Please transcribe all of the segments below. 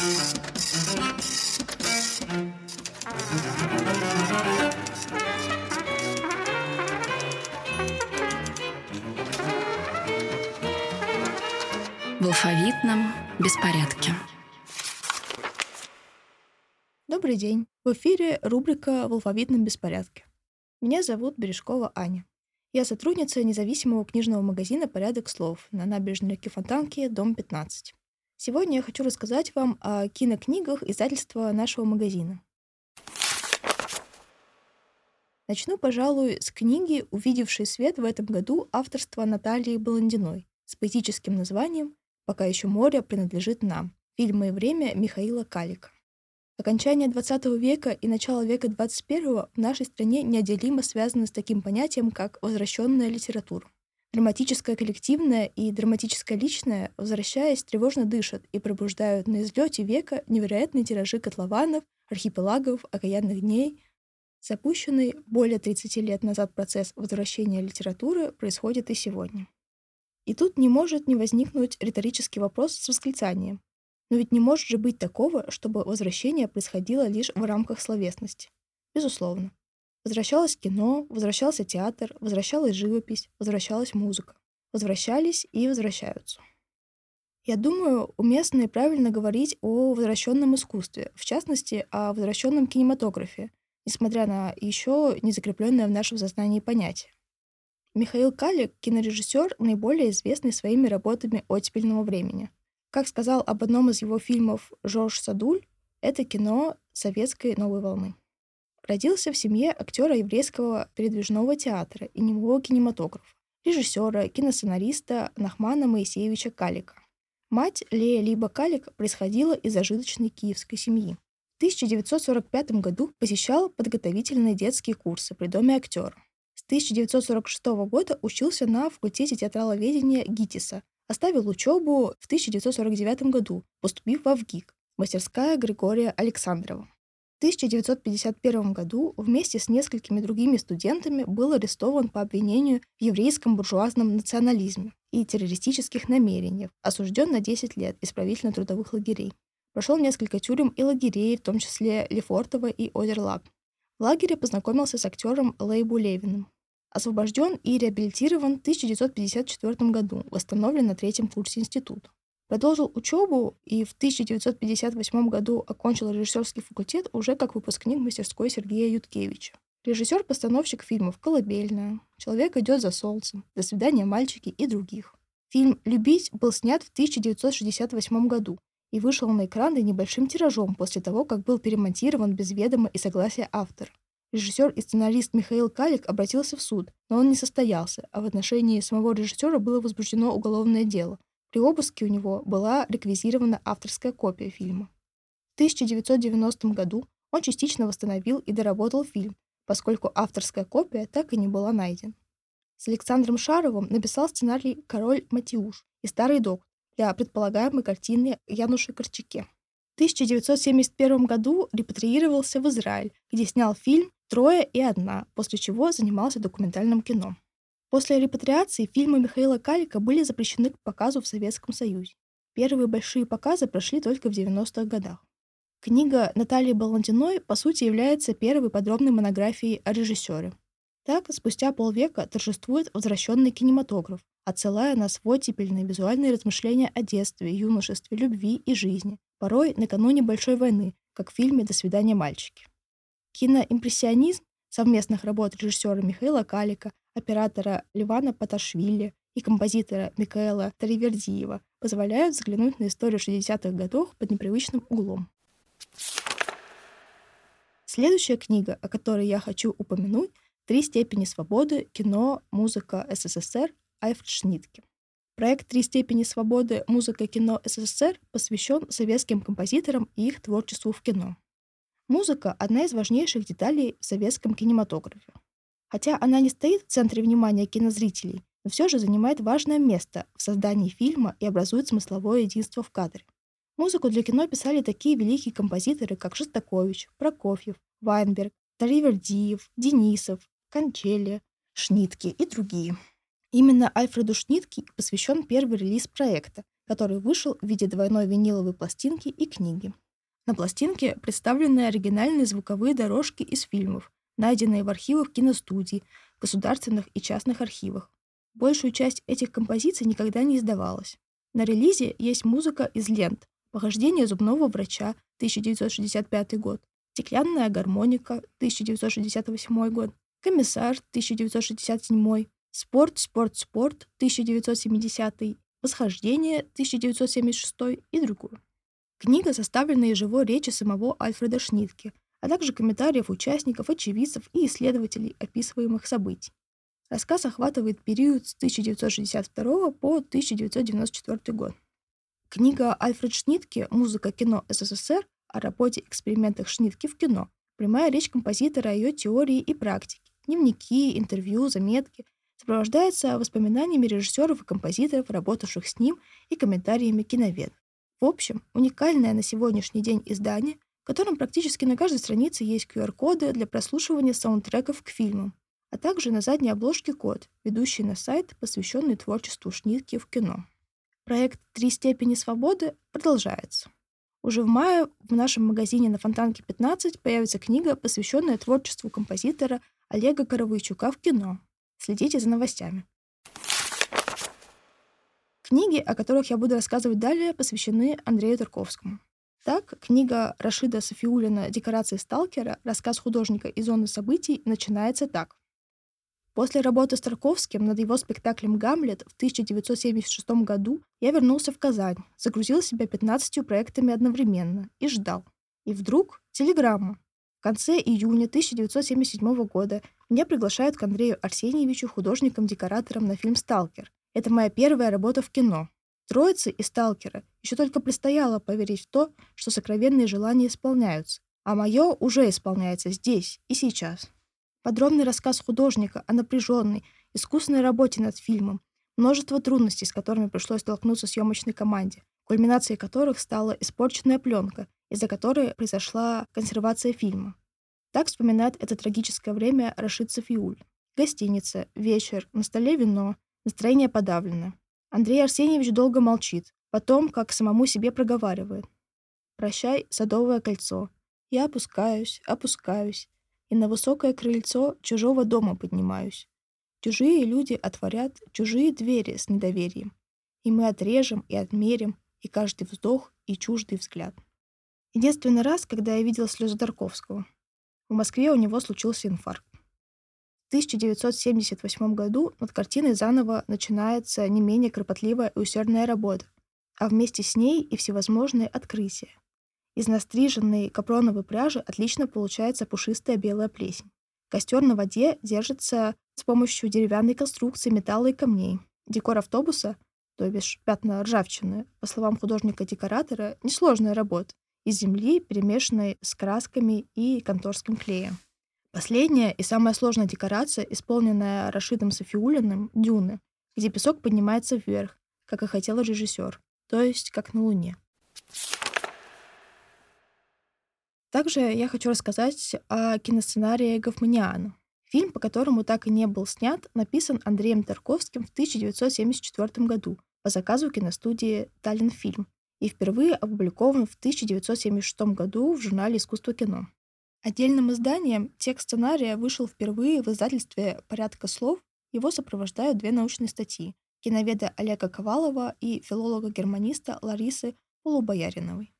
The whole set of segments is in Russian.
В алфавитном беспорядке. Добрый день. В эфире рубрика «В алфавитном беспорядке». Меня зовут Бережкова Аня. Я сотрудница независимого книжного магазина «Порядок слов» на набережной реки Фонтанки, дом 15. Сегодня я хочу рассказать вам о кинокнигах издательства нашего магазина. Начну, пожалуй, с книги, увидевшей свет в этом году авторства Натальи Баландиной с поэтическим названием «Пока еще море принадлежит нам. Фильмы и время Михаила Калика». Окончание XX века и начало века XXI в нашей стране неотделимо связаны с таким понятием, как возвращенная литература. Драматическое коллективное и драматическое личное, возвращаясь, тревожно дышат и пробуждают на излете века невероятные тиражи котлованов, архипелагов, окаянных дней. Запущенный более 30 лет назад процесс возвращения литературы происходит и сегодня. И тут не может не возникнуть риторический вопрос с восклицанием. Но ведь не может же быть такого, чтобы возвращение происходило лишь в рамках словесности. Безусловно. Возвращалось кино, возвращался театр, возвращалась живопись, возвращалась музыка. Возвращались и возвращаются. Я думаю, уместно и правильно говорить о возвращенном искусстве, в частности, о возвращенном кинематографе, несмотря на еще не закрепленное в нашем сознании понятие. Михаил Калик — кинорежиссер, наиболее известный своими работами оттепельного времени — как сказал об одном из его фильмов Жорж Садуль, это кино советской новой волны. Родился в семье актера еврейского передвижного театра и немого кинематографа, режиссера, киносценариста Нахмана Моисеевича Калика. Мать Лея Либо Калик происходила из зажиточной киевской семьи. В 1945 году посещал подготовительные детские курсы при Доме актера. С 1946 года учился на факультете театраловедения ГИТИСа Оставил учебу в 1949 году, поступив в ВГИК, мастерская Григория Александрова. В 1951 году вместе с несколькими другими студентами был арестован по обвинению в еврейском буржуазном национализме и террористических намерениях, осужден на 10 лет исправительно-трудовых лагерей. Прошел несколько тюрем и лагерей, в том числе Лефортово и Озерлаг. В лагере познакомился с актером Лейбу Левиным. Освобожден и реабилитирован в 1954 году, восстановлен на третьем курсе института. Продолжил учебу и в 1958 году окончил режиссерский факультет уже как выпускник мастерской Сергея Юткевича. Режиссер-постановщик фильмов «Колыбельная», «Человек идет за солнцем», «До свидания, мальчики» и других. Фильм «Любить» был снят в 1968 году и вышел на экраны небольшим тиражом после того, как был перемонтирован без ведома и согласия автора. Режиссер и сценарист Михаил Калик обратился в суд, но он не состоялся, а в отношении самого режиссера было возбуждено уголовное дело. При обыске у него была реквизирована авторская копия фильма. В 1990 году он частично восстановил и доработал фильм, поскольку авторская копия так и не была найдена. С Александром Шаровым написал сценарий «Король Матиуш» и «Старый док» для предполагаемой картины Януши Корчаке. В 1971 году репатриировался в Израиль, где снял фильм «Трое и одна», после чего занимался документальным кино. После репатриации фильмы Михаила Калика были запрещены к показу в Советском Союзе. Первые большие показы прошли только в 90-х годах. Книга Натальи Баландиной, по сути, является первой подробной монографией о режиссере. Так, спустя полвека торжествует возвращенный кинематограф, отсылая на свой типельные визуальные размышления о детстве, юношестве, любви и жизни, порой накануне Большой войны, как в фильме «До свидания, мальчики». Киноимпрессионизм совместных работ режиссера Михаила Калика, оператора Ливана Паташвили и композитора Микаэла Таривердиева позволяют взглянуть на историю 60-х годов под непривычным углом. Следующая книга, о которой я хочу упомянуть, «Три степени свободы. Кино, музыка СССР» Альфред. Проект «Три степени свободы. Музыка, кино СССР» посвящен советским композиторам и их творчеству в кино. Музыка — одна из важнейших деталей в советском кинематографе. Хотя она не стоит в центре внимания кинозрителей, но все же занимает важное место в создании фильма и образует смысловое единство в кадре. Музыку для кино писали такие великие композиторы, как Шостакович, Прокофьев, Вайнберг, Таривердиев, Денисов, Кончели, Шнитке и другие. Именно Альфреду Шнитке посвящен первый релиз проекта, который вышел в виде двойной виниловой пластинки и книги. На пластинке представлены оригинальные звуковые дорожки из фильмов, найденные в архивах киностудий, государственных и частных архивах. Большую часть этих композиций никогда не издавалась. На релизе есть музыка из лент «Похождение зубного врача» 1965 год, «Стеклянная гармоника» 1968 год, «Комиссар» 1967, «Спорт, спорт, спорт» 1970, «Восхождение» 1976 и другую. Книга составлена из живой речи самого Альфреда Шнитке, а также комментариев участников, очевидцев и исследователей описываемых событий. Рассказ охватывает период с 1962 по 1994 год. Книга Альфред Шнитке «Музыка кино СССР» о работе экспериментах Шнитке в кино, прямая речь композитора о ее теории и практике, дневники, интервью, заметки, сопровождается воспоминаниями режиссеров и композиторов, работавших с ним, и комментариями киноведов. В общем, уникальное на сегодняшний день издание, в котором практически на каждой странице есть QR-коды для прослушивания саундтреков к фильмам, а также на задней обложке код, ведущий на сайт, посвященный творчеству Шнитки в кино. Проект «Три степени свободы» продолжается. Уже в мае в нашем магазине на Фонтанке 15 появится книга, посвященная творчеству композитора Олега Коровойчука в кино. Следите за новостями. Книги, о которых я буду рассказывать далее, посвящены Андрею Тарковскому. Так, книга Рашида Софиулина «Декорации сталкера. Рассказ художника и зоны событий» начинается так. После работы с Тарковским над его спектаклем «Гамлет» в 1976 году я вернулся в Казань, загрузил себя 15 проектами одновременно и ждал. И вдруг телеграмма. В конце июня 1977 года меня приглашают к Андрею Арсеньевичу, художником-декоратором на фильм «Сталкер», это моя первая работа в кино. Троицы и сталкера еще только предстояло поверить в то, что сокровенные желания исполняются, а мое уже исполняется здесь и сейчас. Подробный рассказ художника о напряженной, искусной работе над фильмом, множество трудностей, с которыми пришлось столкнуться съемочной команде, кульминацией которых стала испорченная пленка, из-за которой произошла консервация фильма. Так вспоминает это трагическое время Рашид Софиуль. Гостиница, вечер, на столе вино, Настроение подавлено. Андрей Арсеньевич долго молчит, потом, как самому себе проговаривает. «Прощай, садовое кольцо. Я опускаюсь, опускаюсь, и на высокое крыльцо чужого дома поднимаюсь. Чужие люди отворят чужие двери с недоверием. И мы отрежем и отмерим, и каждый вздох, и чуждый взгляд. Единственный раз, когда я видел слезы Тарковского. В Москве у него случился инфаркт. 1978 году над картиной заново начинается не менее кропотливая и усердная работа, а вместе с ней и всевозможные открытия. Из настриженной капроновой пряжи отлично получается пушистая белая плесень. Костер на воде держится с помощью деревянной конструкции металла и камней. Декор автобуса, то бишь пятна ржавчины, по словам художника-декоратора, несложная работа из земли, перемешанной с красками и конторским клеем. Последняя и самая сложная декорация, исполненная Рашидом Софиулиным, «Дюны», где песок поднимается вверх, как и хотел режиссер, то есть как на Луне. Также я хочу рассказать о киносценарии Гофманиана. Фильм, по которому так и не был снят, написан Андреем Тарковским в 1974 году по заказу киностудии «Таллинфильм» и впервые опубликован в 1976 году в журнале «Искусство кино». Отдельным изданием текст сценария вышел впервые в издательстве «Порядка слов». Его сопровождают две научные статьи киноведа Олега Ковалова и филолога-германиста Ларисы Полубояриновой.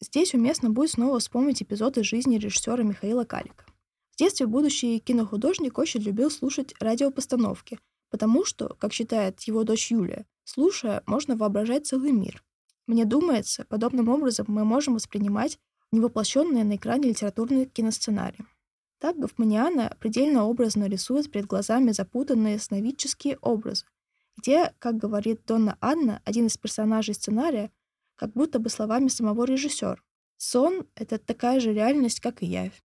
Здесь уместно будет снова вспомнить эпизоды жизни режиссера Михаила Калика. В детстве будущий кинохудожник очень любил слушать радиопостановки, потому что, как считает его дочь Юлия, слушая, можно воображать целый мир. Мне думается, подобным образом мы можем воспринимать невоплощенные на экране литературные киносценарии. Так Гофманиана предельно образно рисует перед глазами запутанные сновидческие образы, где, как говорит Донна Анна, один из персонажей сценария, как будто бы словами самого режиссера. Сон — это такая же реальность, как и явь.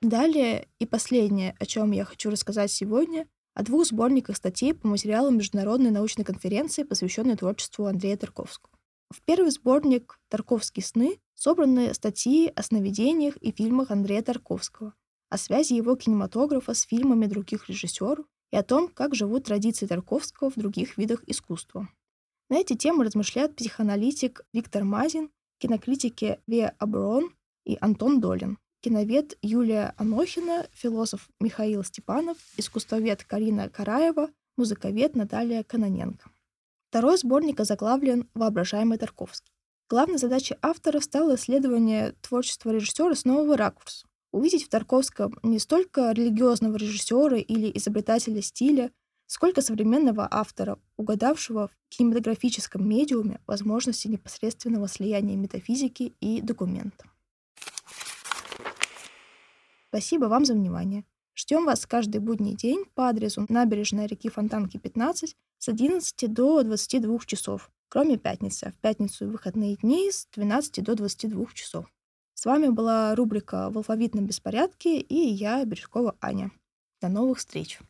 Далее и последнее, о чем я хочу рассказать сегодня, о двух сборниках статей по материалам Международной научной конференции, посвященной творчеству Андрея Тарковского. В первый сборник «Тарковские сны» собраны статьи о сновидениях и фильмах Андрея Тарковского, о связи его кинематографа с фильмами других режиссеров и о том, как живут традиции Тарковского в других видах искусства. На эти темы размышляет психоаналитик Виктор Мазин, кинокритики Вея Аброн и Антон Долин, киновед Юлия Анохина, философ Михаил Степанов, искусствовед Карина Караева, музыковед Наталья Каноненко. Второй сборник озаглавлен «Воображаемый Тарковский». Главной задачей автора стало исследование творчества режиссера с нового ракурса. Увидеть в Тарковском не столько религиозного режиссера или изобретателя стиля, сколько современного автора, угадавшего в кинематографическом медиуме возможности непосредственного слияния метафизики и документа. Спасибо вам за внимание. Ждем вас каждый будний день по адресу набережная реки Фонтанки, 15 с 11 до 22 часов, кроме пятницы. В пятницу и выходные дни с 12 до 22 часов. С вами была рубрика «В алфавитном беспорядке» и я, Бережкова Аня. До новых встреч!